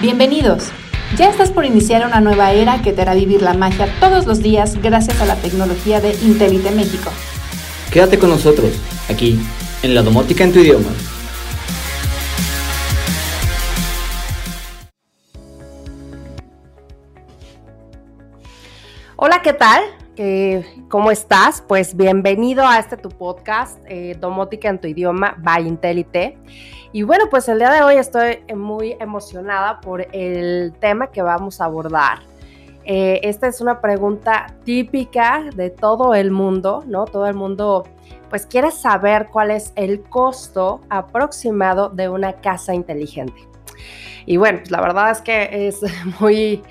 Bienvenidos. Ya estás por iniciar una nueva era que te hará vivir la magia todos los días gracias a la tecnología de Intelite México. Quédate con nosotros, aquí, en la domótica en tu idioma. Hola, ¿qué tal? ¿Cómo estás? Pues bienvenido a este tu podcast, eh, Domótica en tu idioma, by Intelite. Y bueno, pues el día de hoy estoy muy emocionada por el tema que vamos a abordar. Eh, esta es una pregunta típica de todo el mundo, ¿no? Todo el mundo pues quiere saber cuál es el costo aproximado de una casa inteligente. Y bueno, pues la verdad es que es muy...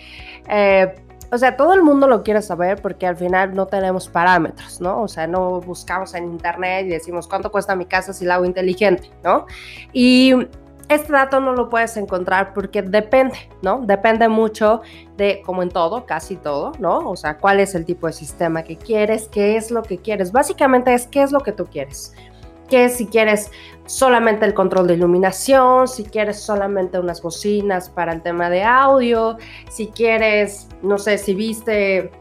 Eh, o sea, todo el mundo lo quiere saber porque al final no tenemos parámetros, ¿no? O sea, no buscamos en internet y decimos cuánto cuesta mi casa si la hago inteligente, ¿no? Y este dato no lo puedes encontrar porque depende, ¿no? Depende mucho de, como en todo, casi todo, ¿no? O sea, cuál es el tipo de sistema que quieres, qué es lo que quieres. Básicamente es qué es lo que tú quieres que si quieres solamente el control de iluminación, si quieres solamente unas bocinas para el tema de audio, si quieres, no sé, si viste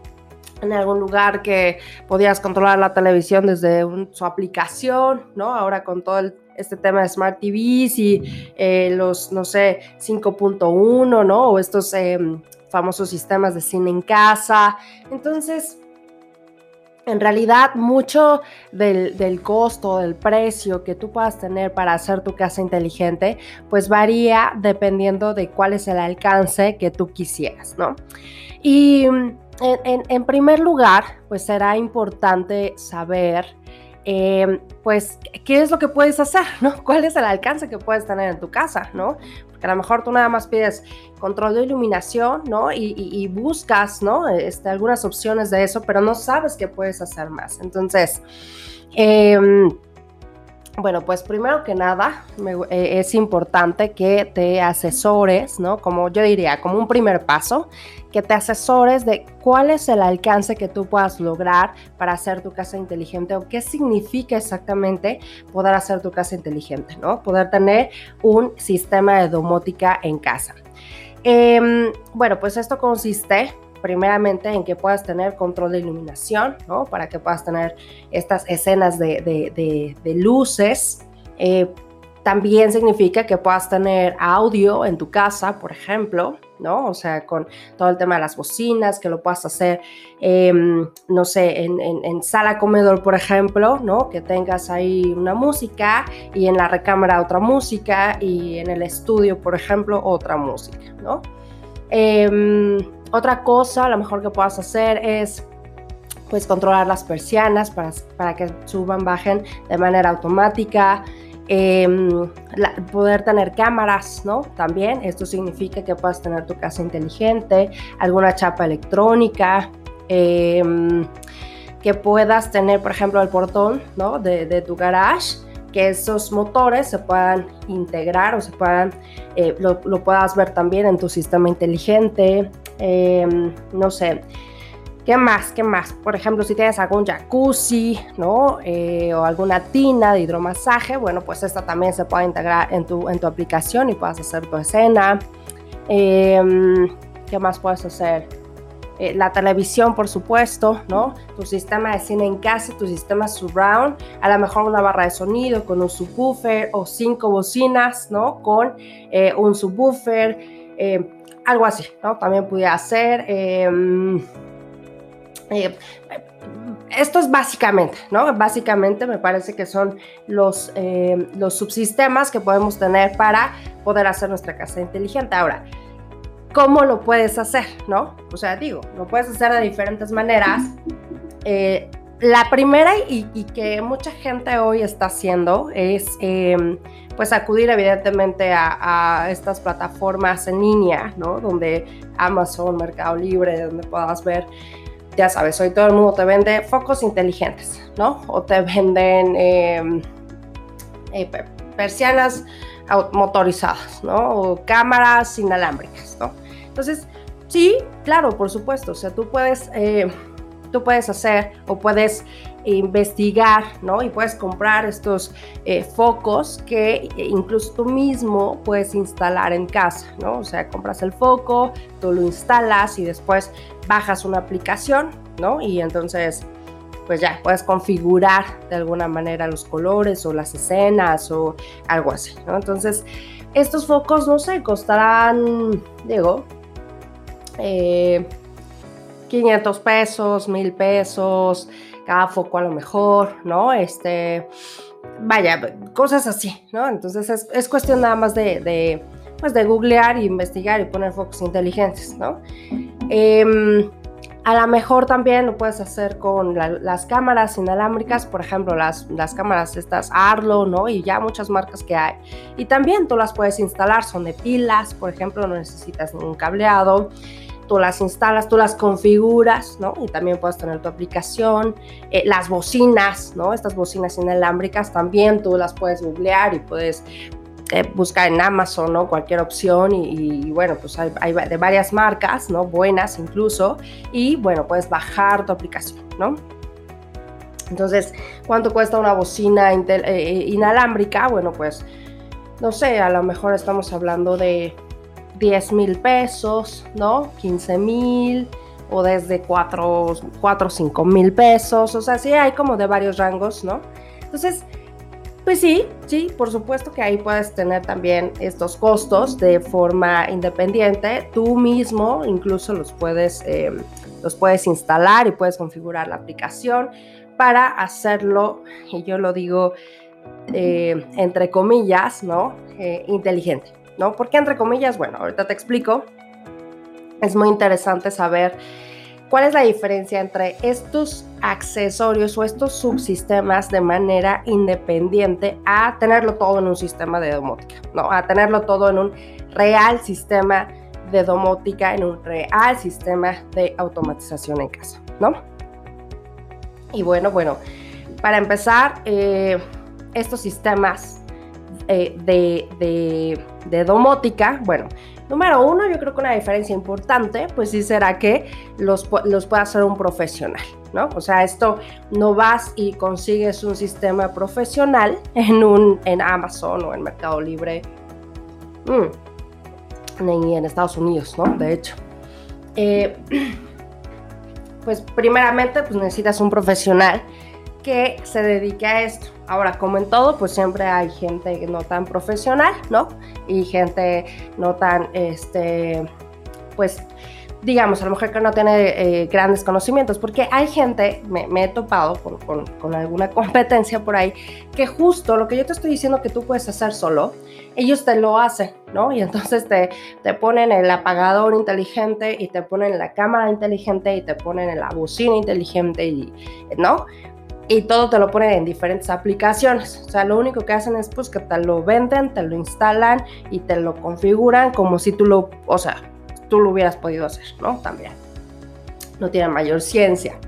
en algún lugar que podías controlar la televisión desde su aplicación, ¿no? Ahora con todo este tema de Smart TVs y eh, los, no sé, 5.1, ¿no? O estos em, famosos sistemas de cine en casa. Entonces, en realidad mucho del, costo, del precio que tú puedas tener para hacer tu casa inteligente, pues varía dependiendo de cuál es el alcance que tú quisieras, ¿no? Y mm, en, primer lugar, pues será importante saber eh, pues, ¿qué es lo que puedes hacer? ¿no? ¿Cuál es el alcance que puedes tener en tu casa? ¿no? Que a lo mejor tú nada más pides control de iluminación, ¿no? Y, buscas, ¿no? Este, algunas opciones de eso, pero no sabes que puedes hacer más. Entonces, em, bueno, pues primero que nada eh, es importante que te asesores, ¿no? Como yo diría, como un primer paso, que te asesores de cuál es el alcance que tú puedas lograr para hacer tu casa inteligente o qué significa exactamente poder hacer tu casa inteligente, ¿no? Poder tener un sistema de domótica en casa. Em, bueno, pues esto consiste primeramente en que puedas tener control de iluminación, ¿no? Para que puedas tener estas escenas de, luces. Eh, también significa que puedas tener audio en tu casa, por ejemplo, ¿no? O sea, con todo el tema de las bocinas, que lo puedas hacer, em, no sé, en, en, sala comedor, por ejemplo, ¿no? Que tengas ahí una música y en la recámara otra música y en el estudio, por ejemplo, otra música, ¿no? Em, otra cosa, lo mejor que puedas hacer es pues controlar las persianas para, para que suban, bajen de manera automática. Em, poder tener cámaras, ¿no? También esto significa que puedas tener tu casa inteligente, alguna chapa electrónica, em, que puedas tener, por ejemplo, el portón, ¿no? De tu garage que esos motores se puedan integrar o se puedan, eh, lo, puedas ver también en tu sistema inteligente, em, no sé, ¿qué más? ¿Qué más? Por ejemplo, si tienes algún jacuzzi, ¿no? Eh, o alguna tina de hidromasaje, bueno, pues esta también se puede integrar en tu, en tu aplicación y puedas hacer tu escena. Em, ¿Qué más puedes hacer? Eh, la televisión, por supuesto, ¿no? Tu sistema de cine en casa, tu sistema surround, a lo mejor una barra de sonido con un subwoofer o cinco bocinas, ¿no? Con eh, un subwoofer, eh, algo así, ¿no? También pudiera hacer. Em, esto es básicamente, ¿no? Básicamente me parece que son los, los subsistemas que podemos tener para poder hacer nuestra casa inteligente. Ahora, cómo lo puedes hacer, ¿no? O sea, digo, lo puedes hacer de diferentes maneras. Eh, la primera y, que mucha gente hoy está haciendo es em, pues acudir evidentemente a, estas plataformas en línea, ¿no? Donde Amazon, Mercado Libre, donde puedas ver, ya sabes, hoy todo el mundo te vende focos inteligentes, ¿no? O te venden em, eh, persianas motorizadas, ¿no? O cámaras inalámbricas, ¿no? Entonces, sí, claro, por supuesto, o sea, tú puedes eh, tú puedes hacer o puedes investigar, ¿no? Y puedes comprar estos eh, focos que incluso tú mismo puedes instalar en casa, ¿no? O sea, compras el foco, tú lo instalas y después bajas una aplicación, ¿no? Y entonces, pues ya, puedes configurar de alguna manera los colores o las escenas o algo así, ¿no? Entonces, estos focos, no sé, costarán, digo, eh, 500 pesos, 1000 pesos, cada foco a lo mejor, ¿no? Este, vaya, cosas así, ¿no? Entonces es, cuestión nada más de, pues de googlear e investigar y poner focos inteligentes, ¿no? Em, a lo mejor también lo puedes hacer con las cámaras inalámbricas, por ejemplo, las, las cámaras estas Arlo, ¿no? Y ya muchas marcas que hay. Y también tú las puedes instalar, son de pilas, por ejemplo, no necesitas ningún cableado tú las instalas, tú las configuras, ¿no? Y también puedes tener tu aplicación. Eh, las bocinas, ¿no? Estas bocinas inalámbricas también tú las puedes googlear y puedes eh, buscar en Amazon, ¿no? Cualquier opción y, bueno, pues hay, de varias marcas, ¿no? Buenas incluso. Y bueno, puedes bajar tu aplicación, ¿no? Entonces, ¿cuánto cuesta una bocina eh, inalámbrica? Bueno, pues, no sé, a lo mejor estamos hablando de 10 mil pesos, ¿no? 15 mil o desde 4 o 5 mil pesos, o sea, sí hay como de varios rangos, ¿no? Entonces, pues sí, sí, por supuesto que ahí puedes tener también estos costos de forma independiente. Tú mismo incluso los puedes, eh, los puedes instalar y puedes configurar la aplicación para hacerlo, y yo lo digo eh, entre comillas, ¿no? Eh, inteligente. ¿no? ¿Por qué entre comillas? Bueno, ahorita te explico. Es muy interesante saber cuál es la diferencia entre estos accesorios o estos subsistemas de manera independiente a tenerlo todo en un sistema de domótica, ¿no? A tenerlo todo en un real sistema de domótica, en un real sistema de automatización en casa, ¿no? Y bueno, bueno, para empezar, eh, estos sistemas eh, de, domótica, bueno, número uno, yo creo que una diferencia importante, pues sí será que los, los pueda hacer un profesional, ¿no? O sea, esto no vas y consigues un sistema profesional en, un, en Amazon o en Mercado Libre, mm, ni en Estados Unidos, ¿no? De hecho. Eh, pues primeramente, pues necesitas un profesional que se dedique a esto. Ahora, como en todo, pues siempre hay gente no tan profesional, ¿no? Y gente no tan, este, pues, digamos, a lo mejor que no tiene eh, grandes conocimientos, porque hay gente, me, he topado con, con, alguna competencia por ahí, que justo lo que yo te estoy diciendo que tú puedes hacer solo, ellos te lo hacen, ¿no? Y entonces te, te ponen el apagador inteligente y te ponen la cámara inteligente y te ponen la bocina inteligente, y, ¿no? Y todo te lo ponen en diferentes aplicaciones. O sea, lo único que hacen es pues que te lo venden, te lo instalan y te lo configuran como si tú lo, o sea, tú lo hubieras podido hacer, ¿no? También. No tiene mayor ciencia.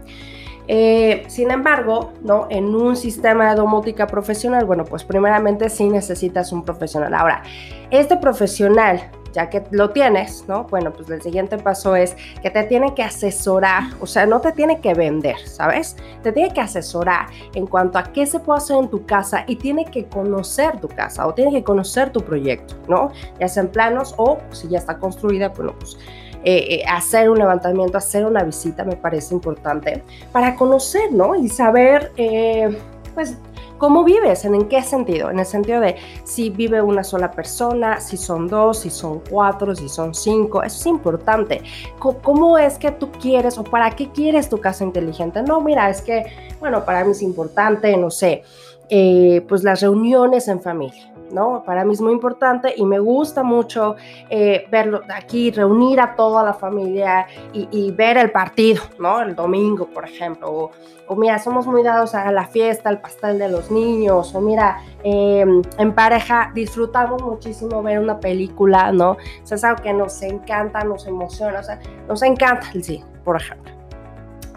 Eh, sin embargo, ¿no? en un sistema de domótica profesional, bueno, pues primeramente sí necesitas un profesional. Ahora, este profesional ya que lo tienes, ¿no? Bueno, pues el siguiente paso es que te tiene que asesorar, o sea, no te tiene que vender, ¿sabes? Te tiene que asesorar en cuanto a qué se puede hacer en tu casa y tiene que conocer tu casa o tiene que conocer tu proyecto, ¿no? Ya sea en planos o si ya está construida, bueno, pues eh, eh, hacer un levantamiento, hacer una visita me parece importante para conocer, ¿no? Y saber, eh, pues, ¿Cómo vives? ¿En qué sentido? En el sentido de si vive una sola persona, si son dos, si son cuatro, si son cinco. Eso es importante. ¿Cómo es que tú quieres o para qué quieres tu casa inteligente? No, mira, es que, bueno, para mí es importante, no sé, eh, pues las reuniones en familia. ¿No? Para mí es muy importante y me gusta mucho eh, verlo aquí, reunir a toda la familia y, ver el partido, ¿no? El domingo, por ejemplo. O, mira, somos muy dados a la fiesta, al pastel de los niños. O mira, em, en pareja disfrutamos muchísimo ver una película, ¿no? Es algo que nos encanta, nos emociona, o sea, nos encanta el cine, por ejemplo.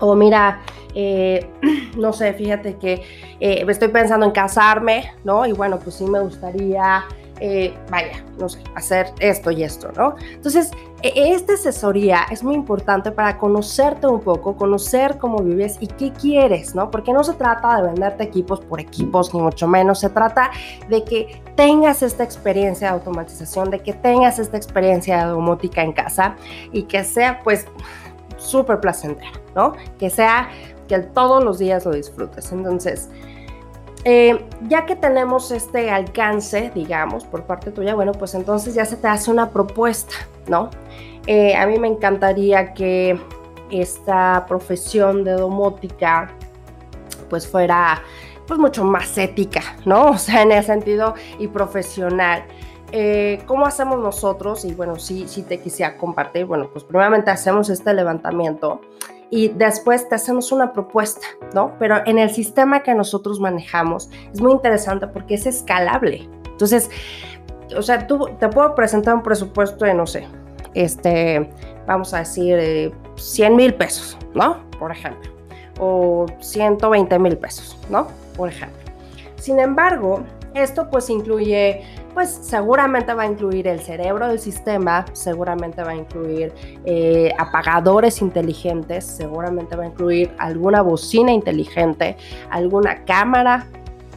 O mira, eh, no sé, fíjate que eh, estoy pensando en casarme, ¿no? Y bueno, pues sí me gustaría eh, vaya, no sé, hacer esto y esto, ¿no? Entonces, e, esta asesoría es muy importante para conocerte un poco, conocer cómo vives y qué quieres, ¿no? Porque no se trata de venderte equipos por equipos, ni mucho menos, se trata de que tengas esta experiencia de automatización, de que tengas esta experiencia de domótica en casa y que sea pues súper placentera, ¿no? Que sea que todos los días lo disfrutes. Entonces, eh, ya que tenemos este alcance, digamos, por parte tuya, bueno, pues entonces ya se te hace una propuesta, ¿no? Eh, a mí me encantaría que esta profesión de domótica pues fuera pues mucho más ética, ¿no? O sea, en ese sentido y profesional. Eh, ¿Cómo hacemos nosotros? Y bueno, sí, sí te quisiera compartir. Bueno, pues primeramente hacemos este levantamiento y después te hacemos una propuesta, ¿no? Pero en el sistema que nosotros manejamos es muy interesante porque es escalable. Entonces, o sea, tú te puedo presentar un presupuesto de, no sé, este, vamos a decir, 100 mil pesos, ¿no? Por ejemplo. O 120 mil pesos, ¿no? Por ejemplo. Sin embargo, esto pues incluye pues seguramente va a incluir el cerebro del sistema, seguramente va a incluir eh, apagadores inteligentes, seguramente va a incluir alguna bocina inteligente, alguna cámara,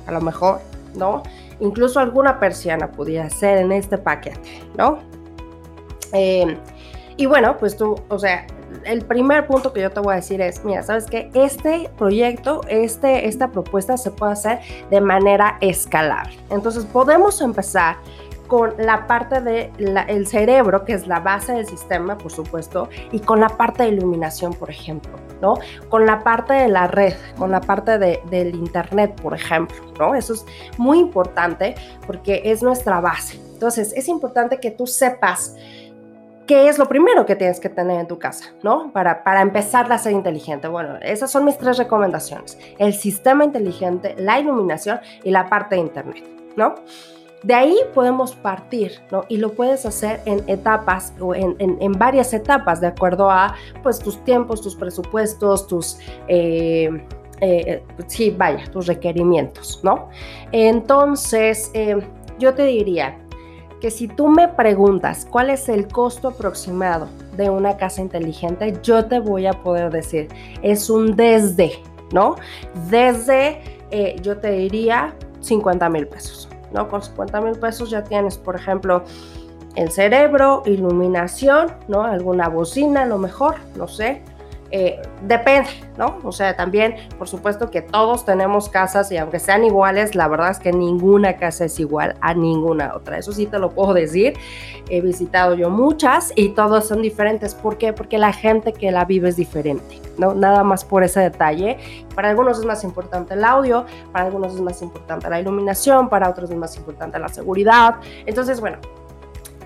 a lo mejor, ¿no? Incluso alguna persiana pudiera ser en este paquete, ¿no? Eh, y bueno, pues tú, o sea, el primer punto que yo te voy a decir es, mira, sabes que este proyecto, este, esta propuesta se puede hacer de manera escalable. Entonces podemos empezar con la parte del cerebro, que es la base del sistema, por supuesto, y con la parte de iluminación, por ejemplo, ¿no? Con la parte de la red, con la parte de, del Internet, por ejemplo, ¿no? Eso es muy importante porque es nuestra base. Entonces, es importante que tú sepas ¿qué es lo primero que tienes que tener en tu casa, ¿no? Para, para empezar a ser inteligente. Bueno, esas son mis tres recomendaciones. El sistema inteligente, la iluminación y la parte de Internet, ¿no? De ahí podemos partir, ¿no? Y lo puedes hacer en etapas o en, en, varias etapas, de acuerdo a, pues, tus tiempos, tus presupuestos, tus... Eh, eh, sí, vaya, tus requerimientos, ¿no? Entonces, eh, yo te diría, que si tú me preguntas cuál es el costo aproximado de una casa inteligente, yo te voy a poder decir, es un desde, ¿no? Desde, eh, yo te diría 50 mil pesos, ¿no? Con 50 mil pesos ya tienes, por ejemplo, el cerebro, iluminación, ¿no? Alguna bocina, a lo mejor, no sé, eh, depende, ¿no? O sea, también, por supuesto que todos tenemos casas y aunque sean iguales, la verdad es que ninguna casa es igual a ninguna otra. Eso sí te lo puedo decir. He visitado yo muchas y todas son diferentes. ¿Por qué? Porque la gente que la vive es diferente, ¿no? Nada más por ese detalle. Para algunos es más importante el audio, para algunos es más importante la iluminación, para otros es más importante la seguridad. Entonces, bueno,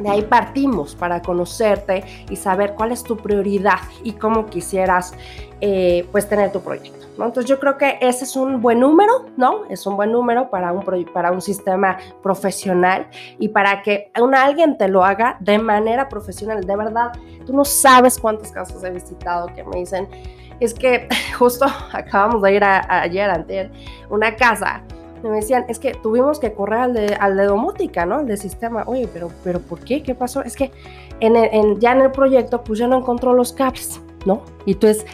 de ahí partimos para conocerte y saber cuál es tu prioridad y cómo quisieras eh, pues tener tu proyecto. ¿no? Entonces yo creo que ese es un buen número, ¿no? Es un buen número para un, para un sistema profesional y para que una, alguien te lo haga de manera profesional. De verdad, tú no sabes cuántas casas he visitado que me dicen, es que justo acabamos de ir a, ayer, ante una casa me decían, es que tuvimos que correr al de, al de domótica, ¿no? Al de sistema. Oye, pero, pero ¿por qué? ¿Qué pasó? Es que en, ya en el proyecto, pues ya no encontró los cables, ¿no? Y entonces,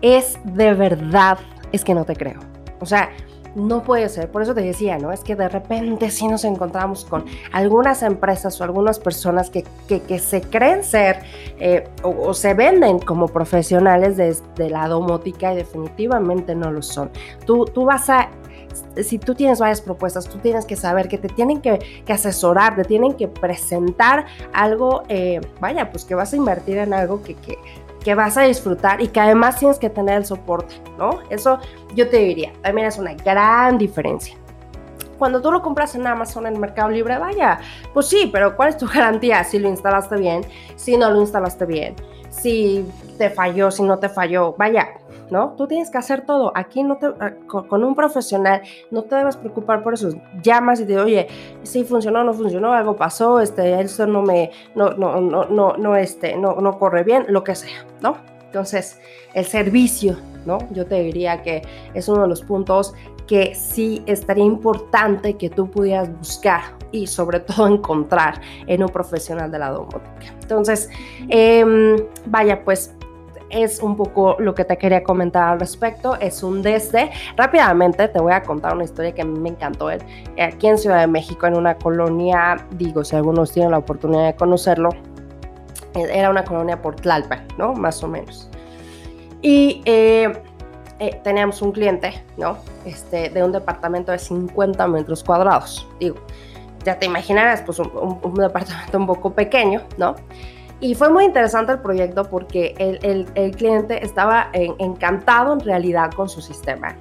es de verdad, es que no te creo. O sea, no puede ser. Por eso te decía, ¿no? Es que de repente sí nos encontramos con algunas empresas o algunas personas que, que, se creen ser eh, o, se venden como profesionales de, de, la domótica y definitivamente no lo son. Tú, tú vas a si tú tienes varias propuestas, tú tienes que saber que te tienen que, asesorar, te tienen que presentar algo, eh, vaya, pues que vas a invertir en algo que, que, que, vas a disfrutar y que además tienes que tener el soporte, ¿no? Eso yo te diría, también es una gran diferencia. Cuando tú lo compras en Amazon, en Mercado Libre, vaya, pues sí, pero ¿cuál es tu garantía? Si lo instalaste bien, si no lo instalaste bien, si te falló, si no te falló, vaya, ¿no? Tú tienes que hacer todo. Aquí no ah, con, un profesional no te debes preocupar por eso. Llamas y te oye, si funcionó, no funcionó, algo pasó, este, esto no me, no, no, no, no, no, este, no, no corre bien, lo que sea, ¿no? Entonces, el servicio, ¿no? Yo te diría que es uno de los puntos que sí estaría importante que tú pudieras buscar y sobre todo encontrar en un profesional de la domótica. Entonces, em, vaya, pues es un poco lo que te quería comentar al respecto. Es un desde. Rápidamente te voy a contar una historia que a mí me encantó. Aquí en Ciudad de México, en una colonia, digo, si algunos tienen la oportunidad de conocerlo, eh, era una colonia por Tlalpan, ¿no? Más o menos. Y eh, eh, teníamos un cliente, ¿no? Este, de un departamento de 50 metros cuadrados. Digo, ya te imaginarás, pues un departamento un poco pequeño, ¿no? Y fue muy interesante el proyecto porque el, el, cliente estaba encantado en realidad con su sistema.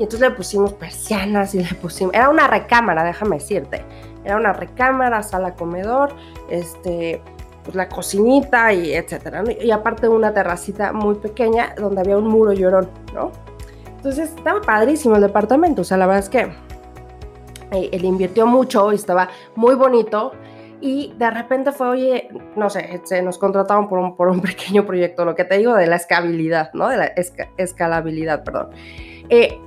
Y entonces le pusimos persianas y le pusimos... Era una recámara, déjame decirte. Era una recámara, sala, comedor, este, pues la cocinita y etcétera. Y aparte una terracita muy pequeña donde había un muro llorón, ¿no? Entonces estaba padrísimo el departamento. O sea, la verdad es que eh, él invirtió mucho y estaba muy bonito y de repente fue, oye, no sé, se nos contrataron por un, por un pequeño proyecto, lo que te digo de la escalabilidad, ¿no? De la escalabilidad, perdón. Eh,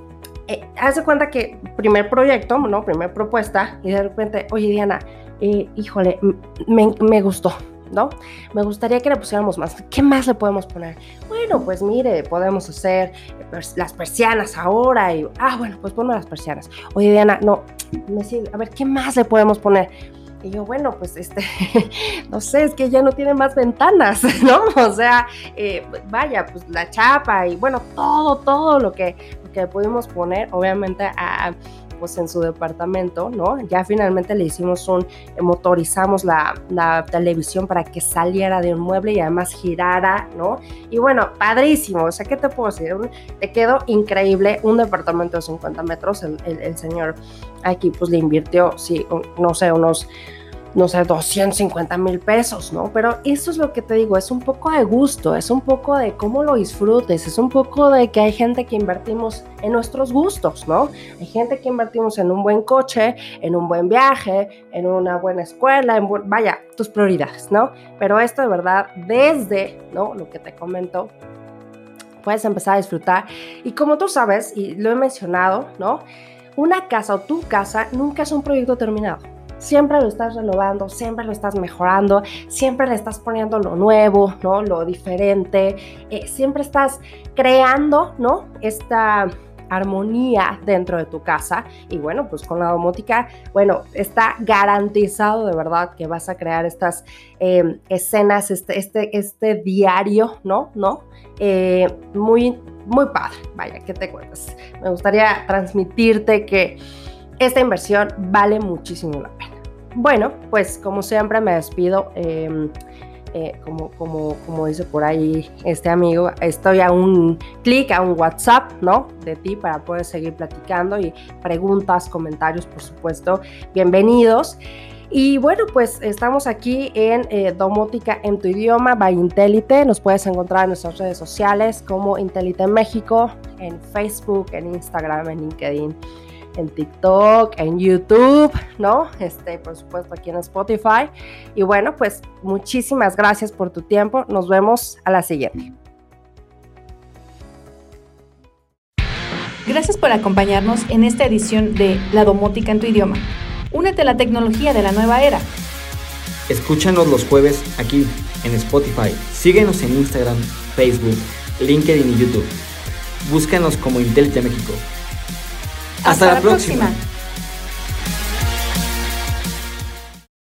eh, haz de cuenta que primer proyecto, ¿no? Primer propuesta, y de repente, oye, Diana, eh, híjole, me, me gustó, ¿no? Me gustaría que le pusiéramos más. ¿Qué más le podemos poner? Bueno, pues mire, podemos hacer las persianas ahora y, ah, bueno, pues ponme las persianas. Oye, Diana, no, me a ver, ¿qué más le podemos poner? Y yo, bueno, pues este, no sé, es que ya no tiene más ventanas, ¿no? O sea, eh, vaya, pues la chapa y bueno, todo, todo lo que, que pudimos poner, obviamente, a, pues en su departamento, ¿no? Ya finalmente le hicimos un, motorizamos la, la, televisión para que saliera de un mueble y además girara, ¿no? Y bueno, padrísimo, o sea, ¿qué te puedo decir? Te quedó increíble, un departamento de 50 metros, el, el señor aquí pues le invirtió, sí, no sé, unos no sé, 250 mil pesos, ¿no? Pero eso es lo que te digo, es un poco de gusto, es un poco de cómo lo disfrutes, es un poco de que hay gente que invertimos en nuestros gustos, ¿no? Hay gente que invertimos en un buen coche, en un buen viaje, en una buena escuela, en vaya, tus prioridades, ¿no? Pero esto de verdad, desde, ¿no? Lo que te comento, puedes empezar a disfrutar. Y como tú sabes, y lo he mencionado, ¿no? Una casa o tu casa nunca es un proyecto terminado siempre lo estás renovando, siempre lo estás mejorando, siempre le estás poniendo lo nuevo, ¿no? Lo diferente, eh, siempre estás creando, ¿no? Esta armonía dentro de tu casa. Y bueno pues con la domótica bueno está garantizado de verdad que vas a crear estas em, escenas este, este, este diario no no eh, muy muy padre. Vaya que te cuentas me gustaría transmitirte que esta inversión vale muchísimo la pena bueno, pues como siempre me despido. Em, eh, como, como, como dice por ahí este amigo, estoy a un clic, a un WhatsApp, ¿no? De ti para poder seguir platicando y preguntas, comentarios, por supuesto, bienvenidos. Y bueno, pues estamos aquí en eh, Domótica en tu idioma by Intelite. Nos puedes encontrar en nuestras redes sociales como Intelite México, en Facebook, en Instagram, en LinkedIn en TikTok, en YouTube, ¿no? Este, por supuesto, aquí en Spotify. Y bueno, pues muchísimas gracias por tu tiempo. Nos vemos a la siguiente. Gracias por acompañarnos en esta edición de La Domótica en tu idioma. Únete a la tecnología de la nueva era. Escúchanos los jueves aquí en Spotify. Síguenos en Instagram, Facebook, LinkedIn y YouTube. Búscanos como Intelite México. Hasta, la, próxima.